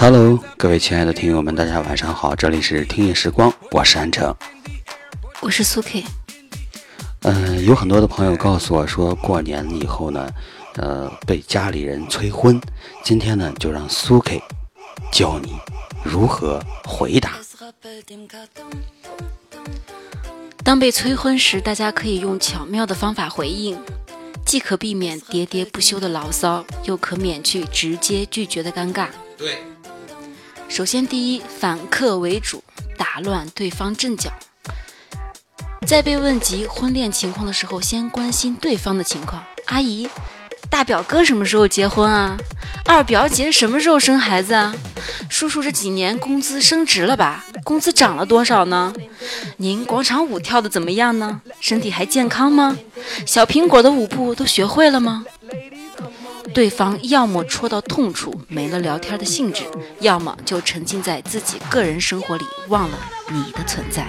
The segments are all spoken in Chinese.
Hello，各位亲爱的听友们，大家晚上好，这里是听夜时光，我是安城，我是苏 K。嗯，有很多的朋友告诉我说，过年以后呢，呃，被家里人催婚。今天呢，就让苏 K 教你如何回答。当被催婚时，大家可以用巧妙的方法回应，既可避免喋喋不休的牢骚，又可免去直接拒绝的尴尬。对。首先，第一，反客为主，打乱对方阵脚。在被问及婚恋情况的时候，先关心对方的情况。阿姨，大表哥什么时候结婚啊？二表姐什么时候生孩子啊？叔叔这几年工资升职了吧？工资涨了多少呢？您广场舞跳的怎么样呢？身体还健康吗？小苹果的舞步都学会了吗？对方要么戳到痛处，没了聊天的兴致；要么就沉浸在自己个人生活里，忘了你的存在。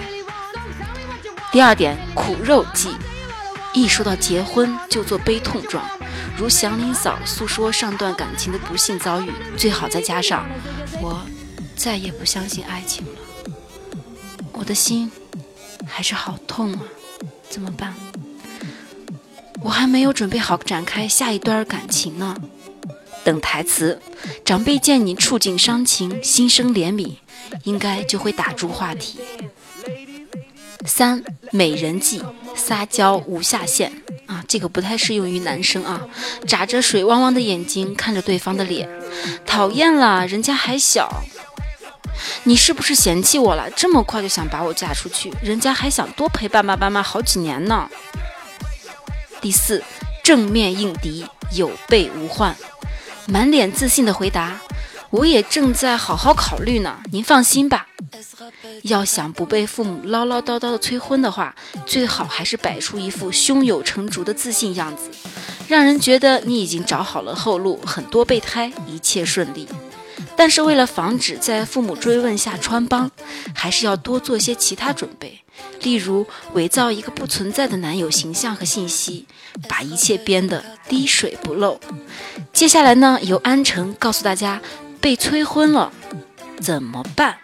第二点，苦肉计，一说到结婚就做悲痛状，如祥林嫂诉说上段感情的不幸遭遇，最好再加上“我再也不相信爱情了”，我的心还是好痛啊，怎么办？我还没有准备好展开下一段感情呢。等台词，长辈见你触景伤情，心生怜悯，应该就会打住话题。三美人计，撒娇无下限啊，这个不太适用于男生啊。眨着水汪汪的眼睛看着对方的脸，讨厌了，人家还小。你是不是嫌弃我了？这么快就想把我嫁出去？人家还想多陪爸爸妈妈好几年呢。第四，正面应敌，有备无患，满脸自信的回答：“我也正在好好考虑呢，您放心吧。”要想不被父母唠唠叨叨的催婚的话，最好还是摆出一副胸有成竹的自信样子，让人觉得你已经找好了后路，很多备胎，一切顺利。但是为了防止在父母追问下穿帮，还是要多做些其他准备。例如伪造一个不存在的男友形象和信息，把一切编得滴水不漏。接下来呢，由安城告诉大家被催婚了怎么办。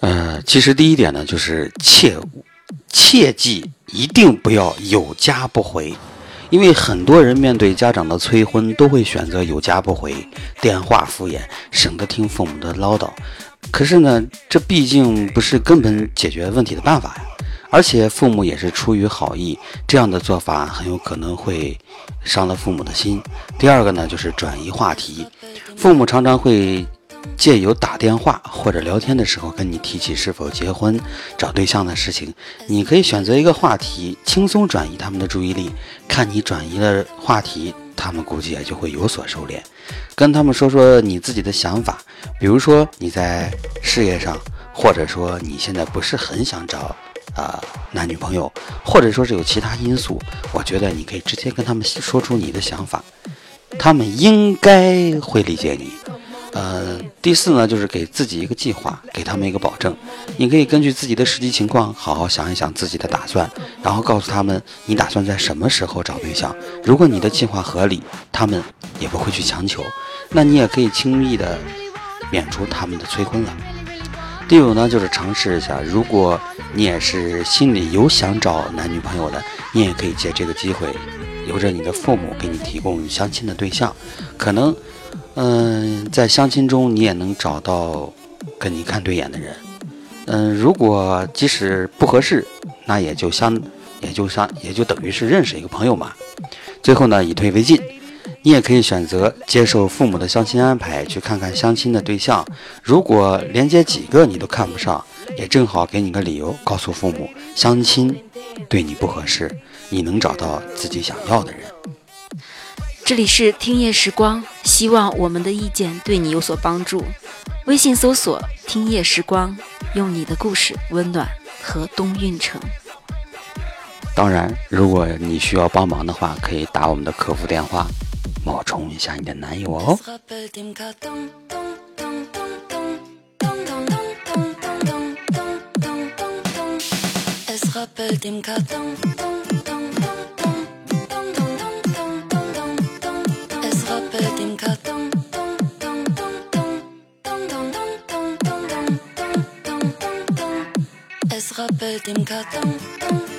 呃，其实第一点呢，就是切切记一定不要有家不回，因为很多人面对家长的催婚，都会选择有家不回，电话敷衍，省得听父母的唠叨。可是呢，这毕竟不是根本解决问题的办法呀。而且父母也是出于好意，这样的做法很有可能会伤了父母的心。第二个呢，就是转移话题。父母常常会借由打电话或者聊天的时候跟你提起是否结婚、找对象的事情。你可以选择一个话题，轻松转移他们的注意力。看你转移了话题，他们估计也就会有所收敛。跟他们说说你自己的想法，比如说你在事业上，或者说你现在不是很想找啊男女朋友，或者说是有其他因素，我觉得你可以直接跟他们说出你的想法，他们应该会理解你。呃，第四呢，就是给自己一个计划，给他们一个保证。你可以根据自己的实际情况，好好想一想自己的打算，然后告诉他们你打算在什么时候找对象。如果你的计划合理，他们也不会去强求，那你也可以轻易的免除他们的催婚了。第五呢，就是尝试一下，如果你也是心里有想找男女朋友的，你也可以借这个机会，由着你的父母给你提供相亲的对象，可能。嗯，在相亲中你也能找到跟你看对眼的人。嗯，如果即使不合适，那也就相也就相也就等于是认识一个朋友嘛。最后呢，以退为进，你也可以选择接受父母的相亲安排，去看看相亲的对象。如果连接几个你都看不上，也正好给你个理由，告诉父母相亲对你不合适，你能找到自己想要的人。这里是听夜时光，希望我们的意见对你有所帮助。微信搜索“听夜时光”，用你的故事温暖河东运城。当然，如果你需要帮忙的话，可以打我们的客服电话，冒充一下你的男友哦。rappelt im Karton.